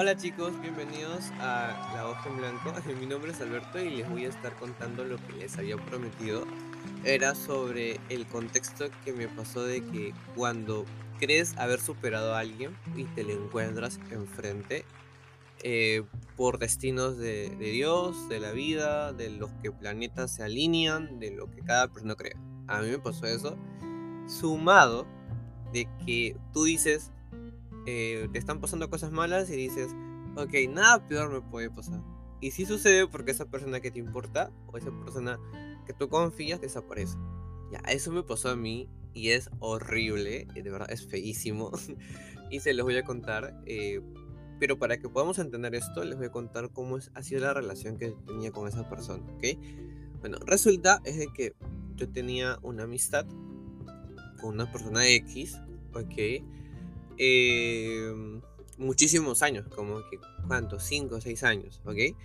Hola chicos, bienvenidos a La Hoja en Blanco. Mi nombre es Alberto y les voy a estar contando lo que les había prometido. Era sobre el contexto que me pasó de que cuando crees haber superado a alguien y te lo encuentras enfrente eh, por destinos de, de Dios, de la vida, de los que planetas se alinean, de lo que cada persona cree. A mí me pasó eso, sumado de que tú dices, eh, te están pasando cosas malas y dices, ok, nada peor me puede pasar. Y si sucede porque esa persona que te importa o esa persona que tú confías desaparece. Ya, eso me pasó a mí y es horrible, de verdad es feísimo. y se los voy a contar. Eh, pero para que podamos entender esto, les voy a contar cómo ha sido la relación que tenía con esa persona, ¿ok? Bueno, resulta es de que yo tenía una amistad con una persona X, ¿ok? Em, muchísimos años, como que, ¿cuántos? 5 o 6 años, ¿ok?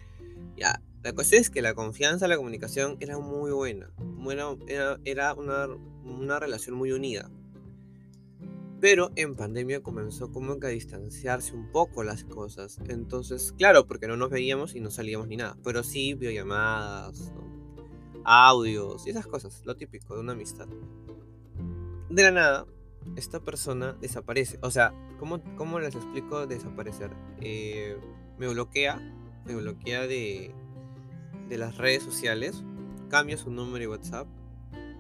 Ya, la cuestión es que la confianza, la comunicación era muy buena, bueno, era, era una, una relación muy unida. Pero en pandemia comenzó como que a distanciarse un poco las cosas. Entonces, claro, porque no nos veíamos y no salíamos ni nada. Pero sí, videollamadas, audios y esas cosas, lo típico de una amistad. De la nada, esta persona desaparece. O sea, ¿cómo, cómo les explico desaparecer? Eh, me bloquea, me bloquea de, de las redes sociales, cambia su número de WhatsApp,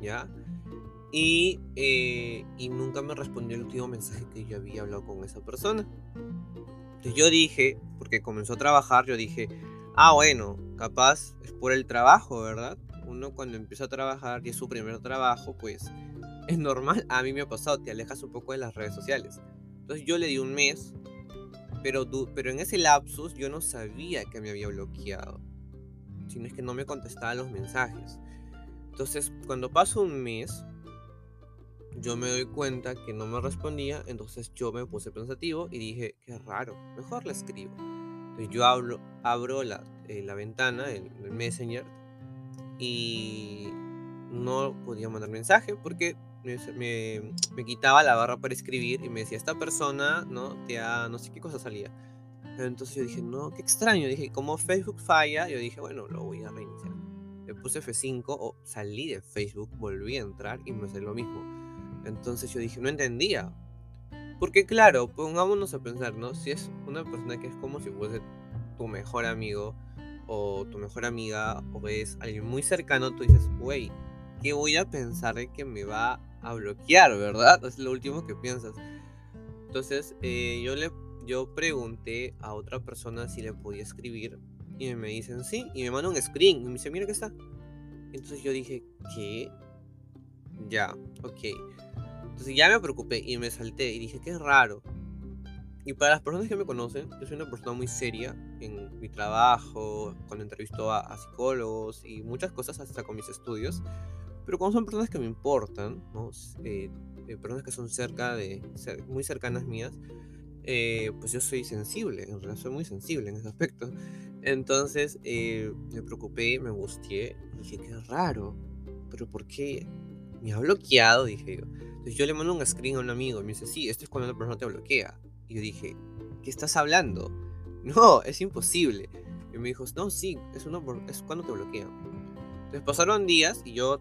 ¿ya? Y, eh, y nunca me respondió el último mensaje que yo había hablado con esa persona. Entonces yo dije, porque comenzó a trabajar, yo dije, ah, bueno, capaz es por el trabajo, ¿verdad? Uno cuando empieza a trabajar y es su primer trabajo, pues es normal, a mí me ha pasado, te alejas un poco de las redes sociales. Entonces yo le di un mes, pero, pero en ese lapsus yo no sabía que me había bloqueado, sino es que no me contestaba los mensajes. Entonces cuando pasó un mes, yo me doy cuenta que no me respondía, entonces yo me puse pensativo y dije, qué raro, mejor le escribo. Entonces yo hablo, abro la, eh, la ventana, el, el Messenger, y no podía mandar mensaje porque me, quitaba la barra para escribir y me decía, esta persona, ¿no? Te ha, no sé qué cosa salía. Entonces yo dije, no, qué extraño. Dije, como Facebook falla, yo dije, bueno, lo voy a reiniciar. Le puse F5 o salí de Facebook, volví a entrar y me salió lo mismo. Entonces yo dije, no entendía. Porque claro, pongámonos a pensar. Si es una persona que es como si fuese tu mejor amigo o tu mejor amiga o es alguien muy cercano, tú dices, güey, ¿qué voy a pensar de que me va a bloquear, verdad? Es lo último que piensas. Entonces, eh, yo le yo pregunté a otra persona si le podía escribir y me dicen sí y me manda un screen y me dice, mira que está. Entonces yo dije, ¿qué? Ya, ok. Entonces ya me preocupé y me salté y dije, qué raro. Y para las personas que me conocen, yo soy una persona muy seria en mi trabajo, cuando entrevisto a, a psicólogos y muchas cosas hasta con mis estudios. Pero como son personas que me importan, ¿no? Eh, eh, personas que son cerca de, muy cercanas mías, eh, pues yo soy sensible, en realidad soy muy sensible en ese aspecto. Entonces me preocupé, me angustié, dije, qué raro, pero ¿por qué me ha bloqueado? Dije yo. Entonces yo le mando un screen a un amigo y me dice, sí, esto es cuando una persona te bloquea. Y yo dije, ¿qué estás hablando? No, es imposible. Y me dijo, no, sí, es, es cuando te bloquea. Entonces pasaron días y yo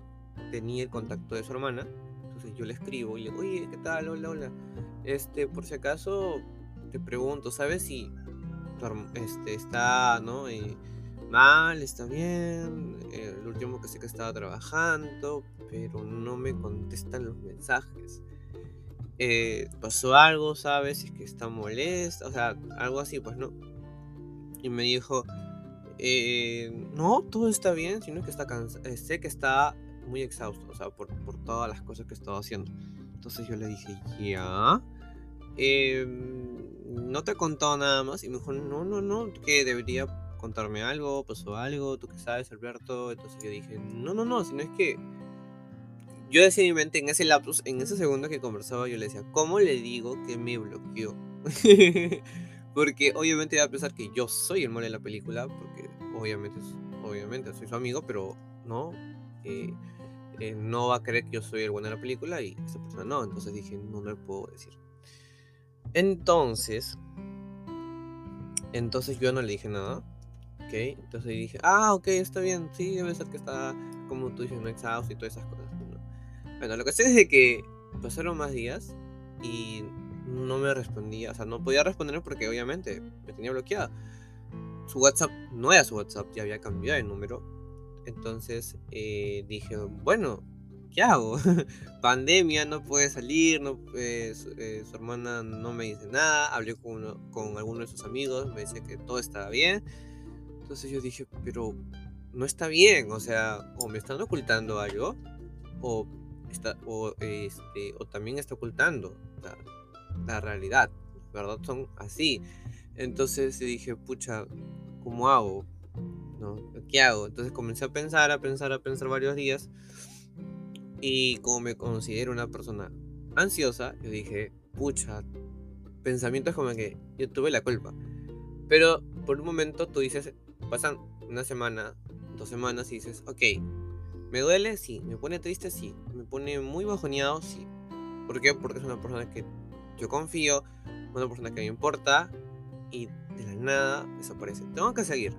tenía el contacto de su hermana. Entonces yo le escribo y le digo, oye, ¿qué tal? Hola, hola. Este, por si acaso te pregunto, ¿sabes si este, está, ¿no? Eh, mal, está bien. el último que sé que estaba trabajando, pero no me contestan los mensajes. Eh, pasó algo, ¿sabes? Si es que está molesta, o sea, algo así, pues no. Y me dijo, eh, no, todo está bien, sino que está cansado, sé que está muy exhausto, o sea, por, por todas las cosas que estaba haciendo. Entonces yo le dije, ya. Em, no te he contado nada más. Y me dijo, no, no, no, que debería contarme algo, pasó algo, tú qué sabes, Alberto. Entonces yo dije, no, no, no, sino es que yo decía en mi mente, en ese lapsus, en ese segundo que conversaba, yo le decía, ¿cómo le digo que me bloqueó? porque obviamente iba a pensar que yo soy el mal de la película, porque obviamente, obviamente soy su amigo, pero no, eh, no va a creer que yo soy el bueno de la película y esa persona no. Entonces dije, no, no le puedo decir. Entonces, Entonces yo no le dije nada. Ok, entonces dije, ah, ok, está bien, sí, debe ser que está, como tú dices, no exhausto y todas esas cosas. Bueno, lo que sé es de que pasaron más días y no me respondía, o sea, no podía responder porque obviamente me tenía bloqueada. Su WhatsApp no era su WhatsApp, ya había cambiado de número. Entonces eh, dije, bueno, ¿qué hago? Pandemia, no puede salir, no, eh, eh, su, hermana no me dice nada, hablé con, con alguno de sus amigos, me dice que todo estaba bien. Entonces yo dije, pero no está bien, o sea, o me están ocultando algo, o, está, o, este, o también está ocultando la, la realidad, ¿verdad? Son así. Entonces dije, pucha, ¿cómo hago? ¿No? ¿Qué hago? Entonces comencé a pensar, a pensar, a pensar varios días. Y como me considero una persona ansiosa, yo dije, pucha, pensamientos como que yo tuve la culpa. Pero por un momento tú dices, pasan una semana, dos semanas y dices, ok, ¿me duele? Sí. ¿Me pone triste? Sí. ¿Me pone muy bajoneado? Sí. ¿Por qué? Porque es una persona que yo confío, una persona que me importa y de la nada desaparece. Tengo que seguir.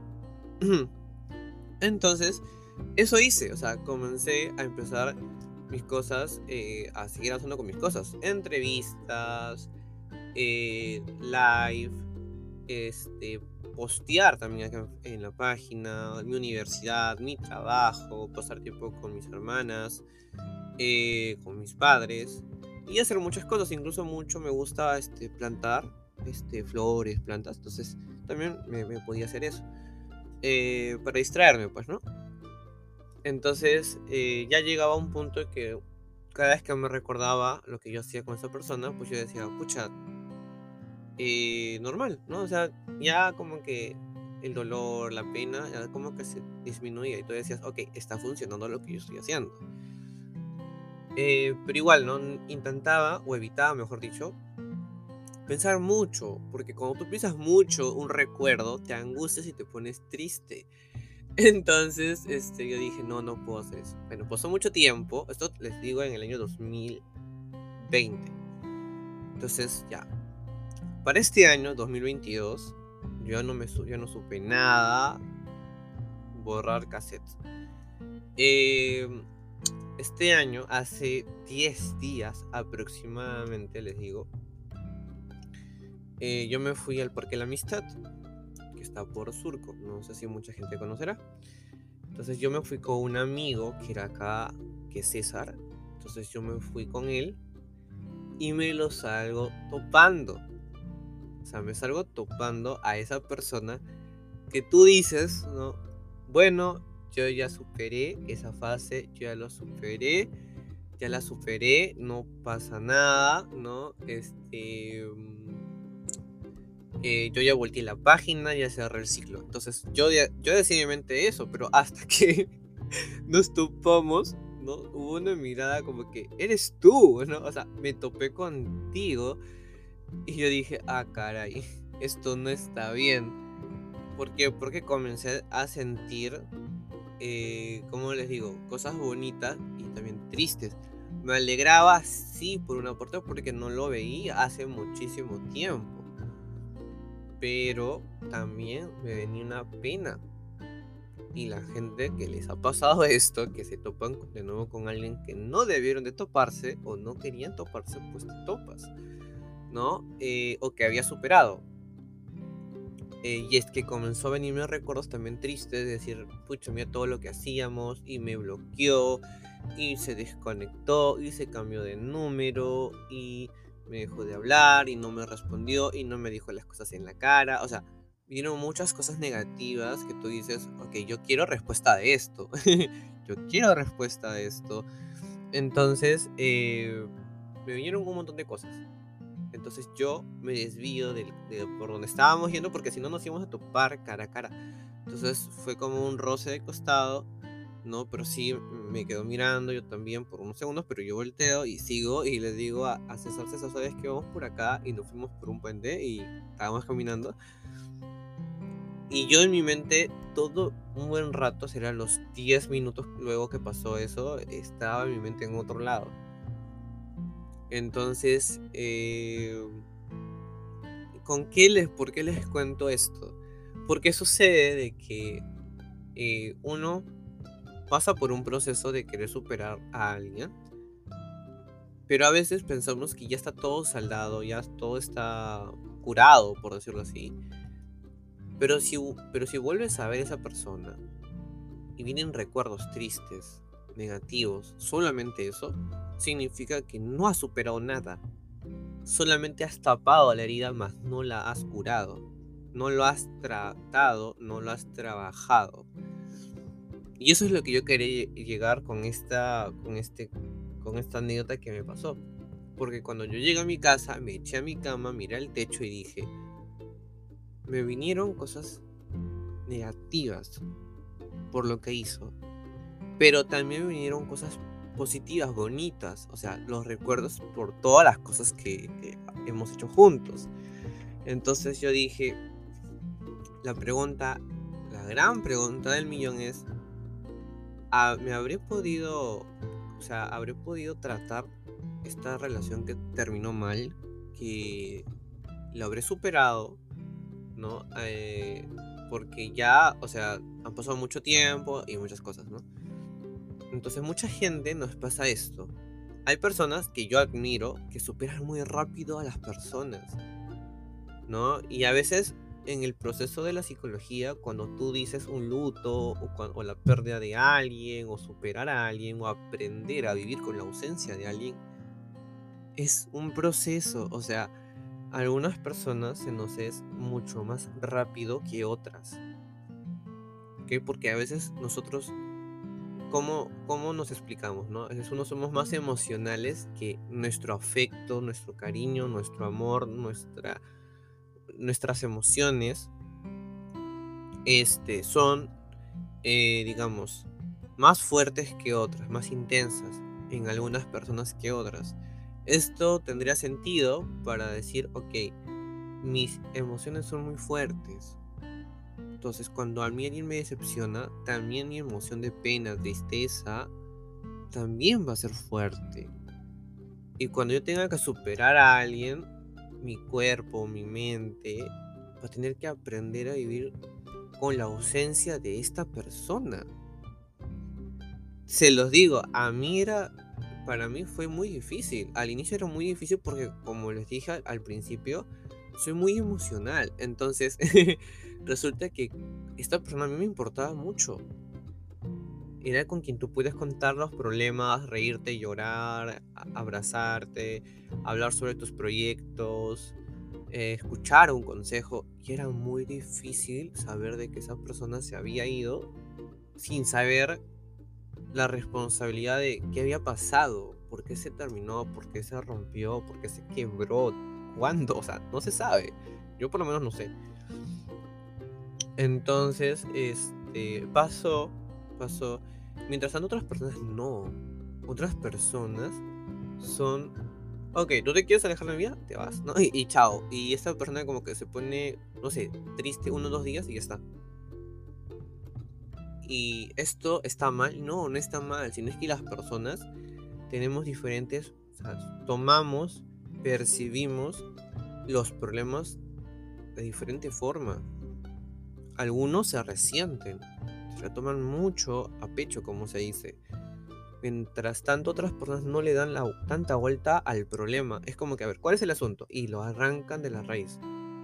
Entonces, eso hice, o sea, comencé a empezar mis cosas, eh, a seguir avanzando con mis cosas. Entrevistas, eh, live, este, postear también en la página, mi universidad, mi trabajo, pasar tiempo con mis hermanas, eh, con mis padres y hacer muchas cosas. Incluso mucho me gusta este, plantar este, flores, plantas. Entonces también me, podía hacer eso. Eh, para distraerme, pues, ¿no? Entonces eh, ya llegaba un punto que cada vez que me recordaba lo que yo hacía con esa persona, pues yo decía, pucha, eh, normal, ¿no? O sea, ya como que el dolor, la pena, ya como que se disminuía y tú decías, ok, está funcionando lo que yo estoy haciendo. pero igual, ¿no? Intentaba, o evitaba, mejor dicho, pensar mucho, porque cuando tú piensas mucho un recuerdo, te angustias y te pones triste. Entonces, este, yo dije, no, no puedo hacer eso. Bueno, pasó mucho tiempo, esto les digo en el año 2020. Entonces, ya. Para este año, 2022, yo no, me, yo no supe nada. Borrar cassettes. Em, este año, hace 10 días aproximadamente, les digo, eh, yo me fui al Parque La Amistad, que está por Surco, no sé si mucha gente conocerá. Entonces yo me fui con un amigo que era acá, que es César. Entonces yo me fui con él y me lo salgo topando. O sea, me salgo topando a esa persona que tú dices, ¿no? Bueno, yo ya superé esa fase, yo ya lo superé, ya la superé, no pasa nada, ¿no? Este eh, yo ya volteé la página, ya cerré el ciclo. Entonces yo, yo decía en mi mente eso, pero hasta que nos topamos, ¿no? Hubo una mirada como que, eres tú, ¿no? O sea, me topé contigo y yo dije, ah, caray, esto no está bien. ¿Por qué? Porque comencé a sentir, eh, como les digo, cosas bonitas y también tristes. Me alegraba, sí, por una parte, porque no lo veía hace muchísimo tiempo pero también me venía una pena. Y la gente que les ha pasado esto, que se topan de nuevo con alguien que no debieron de toparse o no querían toparse, pues te topas, ¿no? Eh, o que había superado. Eh, y es que comenzó a venirme recuerdos también tristes, de decir, pucha, mira todo lo que hacíamos y me bloqueó y se desconectó y se cambió de número y me dejó de hablar y no me respondió y no me dijo las cosas en la cara. O sea, vieron muchas cosas negativas que tú dices, ok, yo quiero respuesta de esto. yo quiero respuesta de esto. Entonces, eh, me vinieron un montón de cosas. Entonces yo me desvío de, por donde estábamos yendo porque si no nos íbamos a topar cara a cara. Entonces fue como un roce de costado ¿no? Pero sí me quedo mirando yo también por unos segundos, pero yo volteo y sigo y le digo a, César, César, ¿sabes que vamos por acá? Y nos fuimos por un puente y estábamos caminando. Y yo en mi mente, todo un buen rato, será los 10 minutos luego que pasó eso, estaba mi mente en otro lado. Entonces, eh, ¿con qué les, ¿por qué les cuento esto? Porque sucede de que eh, uno pasa por un proceso de querer superar a alguien, pero a veces pensamos que ya está todo saldado, ya todo está curado, por decirlo así. Pero si, pero si vuelves a ver a esa persona y vienen recuerdos tristes, negativos, solamente eso, significa que no has superado nada. Solamente has tapado la herida, más no la has curado. No lo has tratado, no lo has trabajado. Y eso es lo que yo quería llegar con esta, con este, con esta anécdota que me pasó. Porque cuando yo llegué a mi casa, me eché a mi cama, miré al techo y dije, me vinieron cosas negativas por lo que hizo. Pero también me vinieron cosas positivas, bonitas. O sea, los recuerdos por todas las cosas que, hemos hecho juntos. Entonces yo dije, la pregunta, la gran pregunta del millón es, ah, ¿me habré podido, o sea, habré podido tratar esta relación que terminó mal, que lo habré superado, ¿no? Eh, porque ya, o sea, han pasado mucho tiempo y muchas cosas, ¿no? Entonces mucha gente nos pasa esto. Hay personas que yo admiro que superan muy rápido a las personas, ¿no? Y a veces en el proceso de la psicología, cuando tú dices un luto o, la pérdida de alguien, o superar a alguien, o aprender a vivir con la ausencia de alguien, es un proceso. O sea, a algunas personas se nos es mucho más rápido que otras. ¿Ok? Porque a veces nosotros ¿cómo, cómo nos explicamos? ¿no? Es uno somos más emocionales que nuestro afecto, nuestro cariño, nuestro amor, nuestra, nuestras emociones este, son, eh, digamos, más fuertes que otras, más intensas en algunas personas que otras. Esto tendría sentido para decir, ok, mis emociones son muy fuertes, entonces, cuando a mí alguien me decepciona, también mi emoción de pena, tristeza, también va a ser fuerte. Y cuando yo tenga que superar a alguien, mi cuerpo, mi mente, va a tener que aprender a vivir con la ausencia de esta persona. Se los digo, a mí era, para mí fue muy difícil. Al inicio era muy difícil porque, como les dije al principio, soy muy emocional. Entonces, resulta que esta persona a mí me importaba mucho. Era con quien tú puedes contar los problemas, reírte, llorar, abrazarte, hablar sobre tus proyectos, eh, escuchar un consejo. Y era muy difícil saber de que esa persona se había ido sin saber la responsabilidad de qué había pasado, por qué se terminó, por qué se rompió, por qué se quebró, cuándo, o sea, no se sabe. Yo por lo menos no sé. Entonces, este, pasó, pasó. Mientras tanto, otras personas no. Otras personas son, ok, ¿tú te quieres alejar de mi vida? Te vas, ¿no? Y, chao. Y esta persona como que se pone, no sé, triste uno o dos días y ya está. Y esto está mal, no, no está mal, sino es que las personas tenemos diferentes, o sea, tomamos, percibimos los problemas de diferente forma algunos se resienten, se toman mucho a pecho, como se dice. Mientras tanto, otras personas no le dan la, tanta vuelta al problema. Es como que, a ver, ¿cuál es el asunto? Y lo arrancan de la raíz.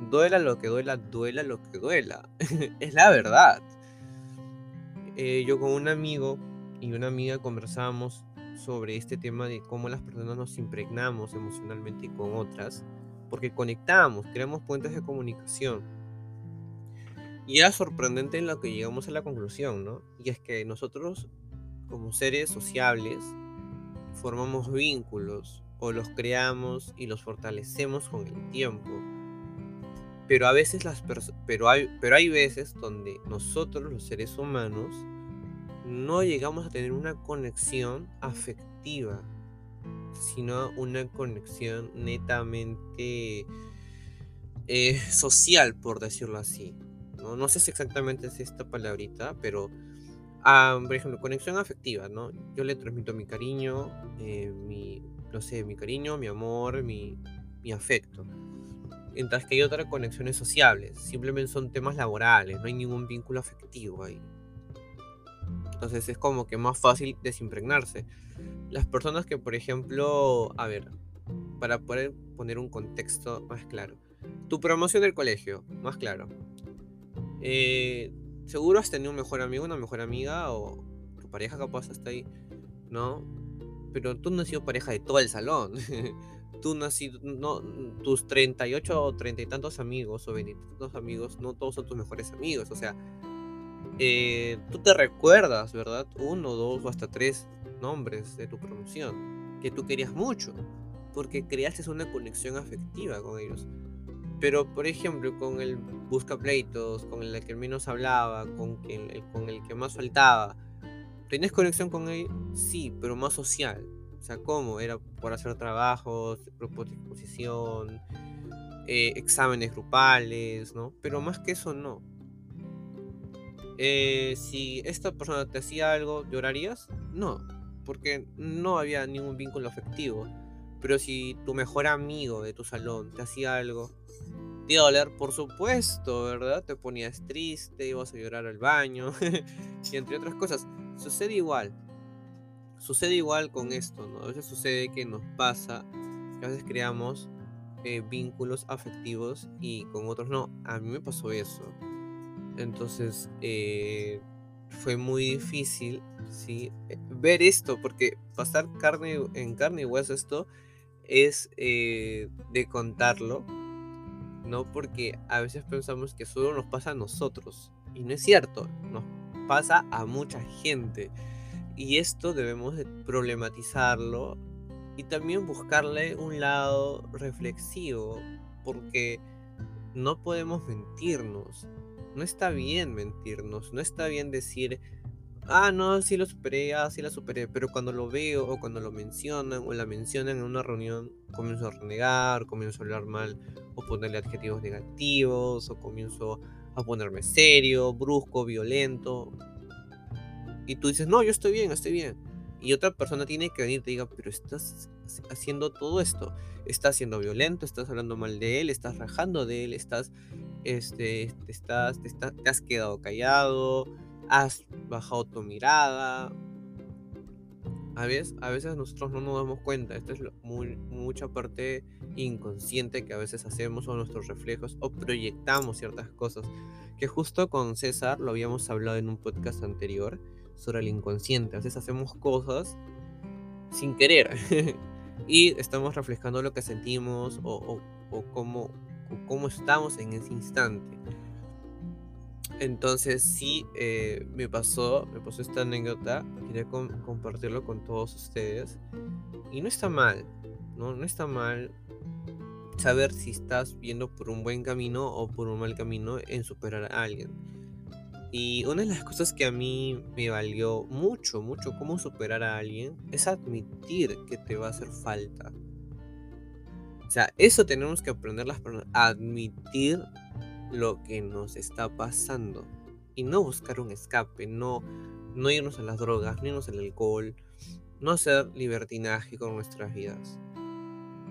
Duela lo que duela, duela lo que duela. es la verdad. Eh, yo con un amigo y una amiga conversábamos sobre este tema de cómo las personas nos impregnamos emocionalmente con otras, porque conectamos, creamos puentes de comunicación y era sorprendente en lo que llegamos a la conclusión, ¿no? Y es que nosotros, como seres sociables, formamos vínculos o los creamos y los fortalecemos con el tiempo. Pero a veces las pero hay, pero hay veces donde nosotros, los seres humanos, no llegamos a tener una conexión afectiva, sino una conexión netamente eh, social, por decirlo así. ¿No? sé si exactamente es esta palabrita, pero, ah, por ejemplo, conexión afectiva, ¿no? Yo le transmito mi cariño, eh, mi, no sé, mi cariño, mi amor, mi, mi afecto. Mientras que hay otras conexiones sociables, simplemente son temas laborales, no hay ningún vínculo afectivo ahí. Entonces es como que más fácil desimpregnarse. Las personas que, por ejemplo, a ver, para poder poner un contexto más claro. Tu promoción del colegio, más claro. Eh, seguro has tenido un mejor amigo, una mejor amiga, o tu pareja capaz hasta ahí, ¿no? Pero tú no has sido pareja de todo el salón. tú no has sido, no, tus 38 o 30 y tantos amigos o 20 y tantos amigos, no todos son tus mejores amigos. O sea, eh, tú te recuerdas, ¿verdad? Uno, dos o hasta tres nombres de tu promoción que tú querías mucho, porque creaste una conexión afectiva con ellos. Pero, por ejemplo, con el buscapleitos, con el que menos hablaba, con, el, con el que más faltaba, ¿tenías conexión con él? Sí, pero más social. O sea, ¿cómo? Era por hacer trabajos, grupos de exposición, eh, exámenes grupales, ¿no? Pero más que eso, no. Eh, si esta persona te hacía algo, ¿llorarías? No, porque no había ningún vínculo afectivo. Pero si tu mejor amigo de tu salón te hacía algo, te por supuesto, ¿verdad? Te ponías triste, ibas a llorar al baño, y entre otras cosas. Sucede igual. Sucede igual con esto, ¿no? A veces sucede que nos pasa, que a veces creamos eh, vínculos afectivos y con otros no. A mí me pasó eso. Entonces eh, fue muy difícil. Eh, ver esto, porque pasar carne en carne y hueso esto es de contarlo, ¿no? Porque a veces pensamos que solo nos pasa a nosotros, y no es cierto, nos pasa a mucha gente. Y esto debemos de problematizarlo y también buscarle un lado reflexivo, porque no podemos mentirnos no está bien mentirnos, no está bien decir, ah, no, sí lo superé, ah, sí la superé, pero cuando lo veo o cuando lo mencionan o la mencionan en una reunión, comienzo a renegar, comienzo a hablar mal o ponerle adjetivos negativos o comienzo a ponerme serio, brusco, violento. Y tú dices, no, yo estoy bien, estoy bien. Y otra persona tiene que venir y te diga, pero estás haciendo todo esto. Estás siendo violento, estás hablando mal de él, estás rajando de él, estás este, te, estás, te, has quedado callado, has bajado tu mirada. A veces, a veces nosotros no nos damos cuenta, esto es muy, mucha parte inconsciente que a veces hacemos o nuestros reflejos o proyectamos ciertas cosas, que justo con César lo habíamos hablado en un podcast anterior sobre el inconsciente, a veces hacemos cosas sin querer y estamos reflejando lo que sentimos o, o, o cómo, cómo estamos en ese instante. Entonces sí, eh, me pasó, me pasó esta anécdota, quería compartirlo con todos ustedes. Y no está mal, ¿no? No está mal saber si estás viendo por un buen camino o por un mal camino en superar a alguien. Y una de las cosas que a mí me valió mucho, mucho cómo superar a alguien es admitir que te va a hacer falta. O sea, eso tenemos que aprender las personas, admitir lo que nos está pasando y no buscar un escape, no, no irnos a las drogas, no irnos al alcohol, no hacer libertinaje con nuestras vidas,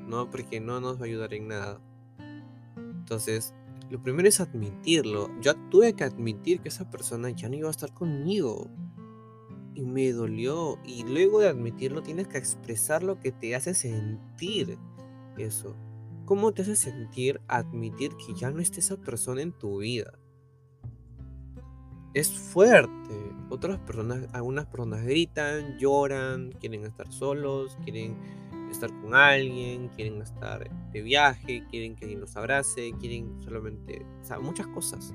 no, porque no nos va a ayudar en nada. Entonces, lo primero es admitirlo. Yo tuve que admitir que esa persona ya no iba a estar conmigo. Y me dolió. Y luego de admitirlo tienes que expresar lo que te hace sentir eso? ¿Cómo te hace sentir admitir que ya no esté esa persona en tu vida? Es fuerte. Otras personas, algunas personas gritan, lloran, quieren estar solos, quieren estar con alguien, quieren estar de viaje, quieren que alguien los abrace, quieren solamente, o sea, muchas cosas.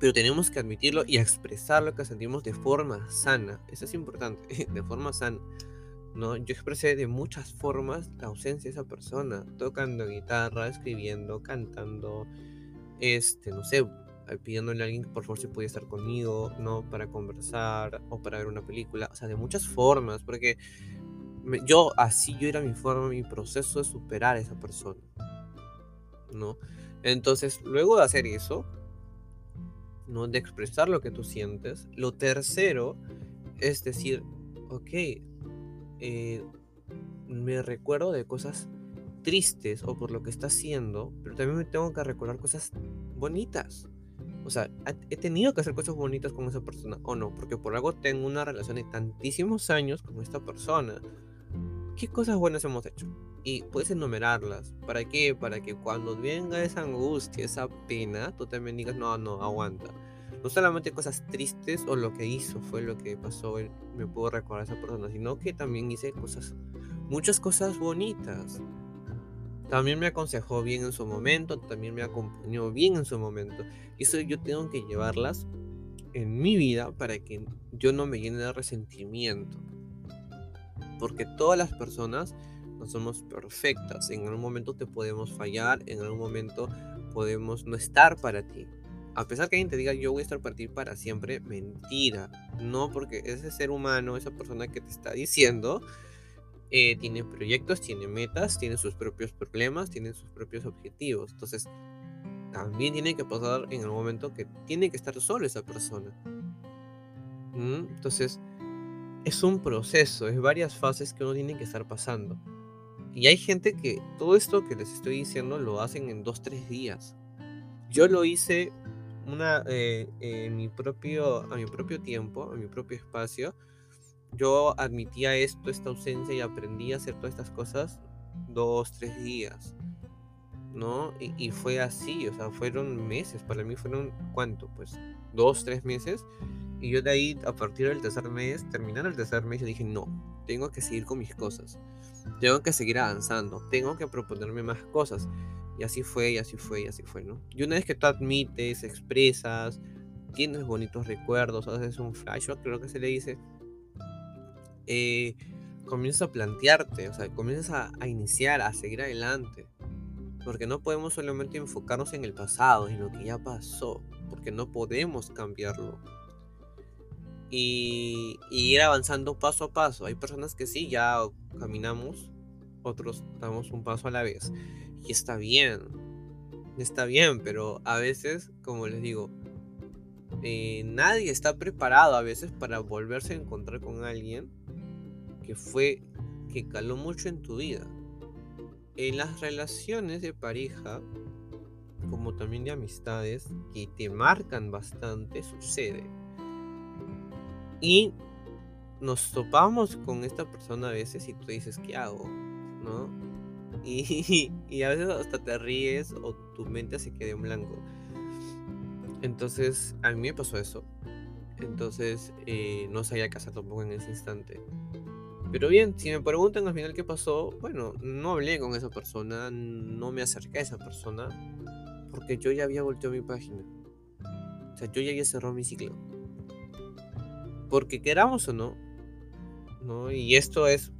Pero tenemos que admitirlo y expresar lo que sentimos de forma sana. Eso es importante, de forma sana. ¿No? Yo expresé de muchas formas la ausencia de esa persona, tocando guitarra, escribiendo, cantando, este, no sé, pidiéndole a alguien que por favor se pudiera estar conmigo, ¿no? Para conversar o para ver una película, o sea, de muchas formas, porque yo, así yo era mi forma, mi proceso de superar a esa persona, ¿no? Entonces, luego de hacer eso, ¿no? De expresar lo que tú sientes, lo tercero es decir, ok, eh, me recuerdo de cosas tristes o por lo que está haciendo, pero también me tengo que recordar cosas bonitas. O sea, he tenido que hacer cosas bonitas con esa persona o no, porque por algo tengo una relación de tantísimos años con esta persona. ¿Qué cosas buenas hemos hecho? Y puedes enumerarlas. ¿Para qué? Para que cuando venga esa angustia, esa pena, tú también digas, no, no, aguanta. No solamente cosas tristes o lo que hizo fue lo que pasó, me puedo recordar a esa persona, sino que también hice cosas, muchas cosas bonitas. También me aconsejó bien en su momento, también me acompañó bien en su momento. Y eso yo tengo que llevarlas en mi vida para que yo no me llene de resentimiento. Porque todas las personas no somos perfectas. En algún momento te podemos fallar, en algún momento podemos no estar para ti. A pesar que alguien te diga yo voy a estar para para siempre, mentira. No, porque ese ser humano, esa persona que te está diciendo, eh, tiene proyectos, tiene metas, tiene sus propios problemas, tiene sus propios objetivos. Entonces, también tiene que pasar en el momento que tiene que estar solo esa persona. ¿Mm? Entonces, es un proceso, es varias fases que uno tiene que estar pasando. Y hay gente que todo esto que les estoy diciendo lo hacen en dos, tres días. Yo lo hice una, eh, mi propio, a mi propio tiempo, a mi propio espacio. Yo admitía esto, esta ausencia y aprendí a hacer todas estas cosas dos, tres días. ¿No? Y, y fue así, o sea, fueron meses. Para mí fueron, ¿cuánto? Pues dos, tres meses. Y yo de ahí, a partir del tercer mes, terminar el tercer mes, yo dije, no, tengo que seguir con mis cosas. Tengo que seguir avanzando. Tengo que proponerme más cosas. Y así fue, y así fue, y así fue, ¿no? Y una vez que tú admites, expresas, tienes bonitos recuerdos, haces un flashback, creo que se le dice, eh, comienzas a plantearte, o sea, comienzas a, a, iniciar, a seguir adelante. Porque no podemos solamente enfocarnos en el pasado, en lo que ya pasó, porque no podemos cambiarlo y, ir avanzando paso a paso. Hay personas que sí, ya caminamos, otros damos un paso a la vez. Y está bien, está bien, pero a veces, como les digo, eh, nadie está preparado a veces para volverse a encontrar con alguien que fue, que caló mucho en tu vida. En las relaciones de pareja, como también de amistades, que te marcan bastante, sucede y nos topamos con esta persona a veces y tú dices, ¿qué hago? ¿No? Y, a veces hasta te ríes o tu mente se queda en blanco. Entonces, a mí me pasó eso. Entonces, eh, no sabía hacer tampoco en ese instante. Pero bien, si me preguntan al final qué pasó, bueno, no hablé con esa persona, no me acerqué a esa persona, porque yo ya había volteado mi página. O sea, yo ya había cerrado mi ciclo. Porque queramos o no, ¿no? Y esto es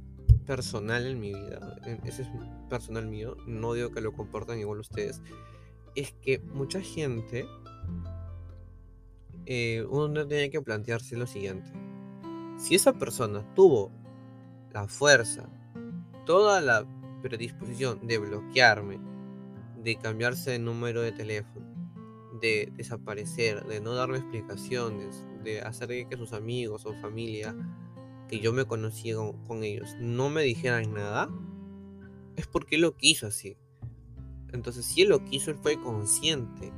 personal en mi vida, ese es personal mío, no digo que lo comportan igual ustedes, es que mucha gente, eh, uno tiene que plantearse lo siguiente, si esa persona tuvo la fuerza, toda la predisposición de bloquearme, de cambiarse de número de teléfono, de desaparecer, de no darme explicaciones, de hacer que sus amigos o familia que yo me conocía con, ellos no me dijeran nada, es porque él lo quiso así. Entonces, si él lo quiso, él fue consciente.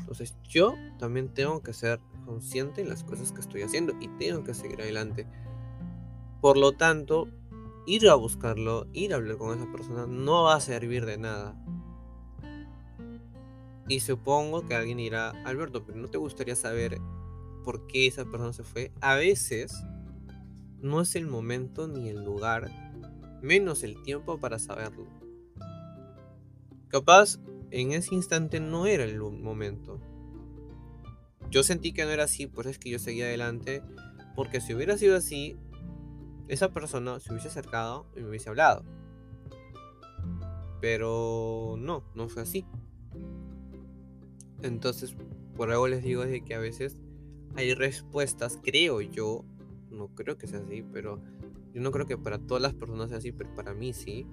Entonces, yo también tengo que ser consciente de las cosas que estoy haciendo y tengo que seguir adelante. Por lo tanto, ir a buscarlo, ir a hablar con esa persona, no va a servir de nada. Y supongo que alguien dirá, Alberto, pero ¿no te gustaría saber por qué esa persona se fue, a veces no es el momento ni el lugar, menos el tiempo para saberlo. Capaz en ese instante no era el momento. Yo sentí que no era así, por eso es que yo seguía adelante, porque si hubiera sido así, esa persona se hubiese acercado y me hubiese hablado. Pero no, no fue así. Entonces, por algo les digo de que a veces hay respuestas, creo yo, no creo que sea así, pero yo no creo que para todas las personas sea así, pero para mí sí.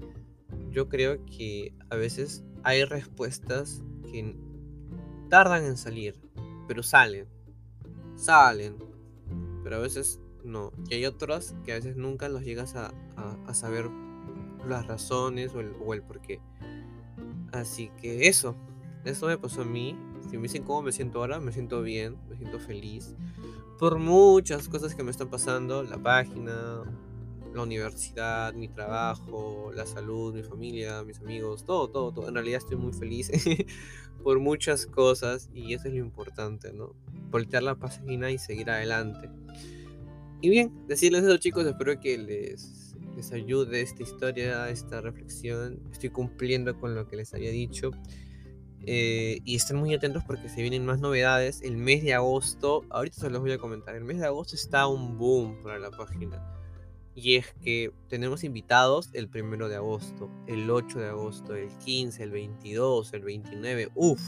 Yo creo que a veces hay respuestas que tardan en salir, pero salen. Salen. Pero a veces no. Y hay otras que a veces nunca los llegas a, a, saber las razones o el, o el por qué. Así que eso, eso me pasó a mí. Si me dicen cómo me siento ahora, me siento bien, me siento feliz. Por muchas cosas que me están pasando, la página, la universidad, mi trabajo, la salud, mi familia, mis amigos, todo, todo, todo. En realidad estoy muy feliz por muchas cosas y eso es lo importante, ¿no? Voltear la página y seguir adelante. Y bien, decirles eso chicos, espero que les, les ayude esta historia, esta reflexión. Estoy cumpliendo con lo que les había dicho. Eh, y estén muy atentos porque se vienen más novedades. El mes de agosto, ahorita se los voy a comentar, el mes de agosto está un boom para la página. Y es que tenemos invitados el primero de agosto, el 8 de agosto, el 15, el 22, el 29, uff,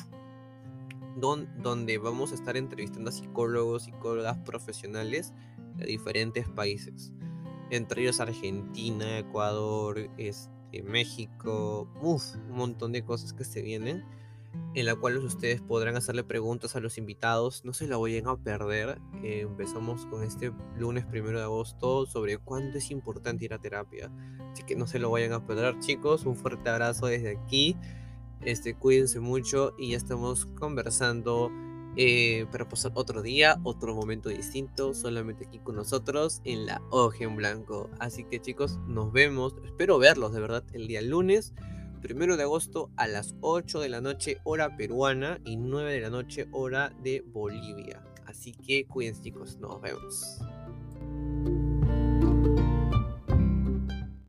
donde vamos a estar entrevistando a psicólogos, psicólogas profesionales de diferentes países, entre ellos Argentina, Ecuador, este, México, uff, un montón de cosas que se vienen en la cual ustedes podrán hacerle preguntas a los invitados. No se la vayan a perder. Empezamos con este lunes primero de agosto sobre cuánto es importante ir a terapia. Así que no se lo vayan a perder, chicos. Un fuerte abrazo desde aquí. Este, cuídense mucho y ya estamos conversando eh, para pasar otro día, otro momento distinto, solamente aquí con nosotros en la hoja en blanco. Así que chicos, nos vemos. Espero verlos de verdad el día lunes primero de agosto a las 8 de la noche hora peruana y 9 de la noche hora de Bolivia. Así que cuídense chicos, nos vemos.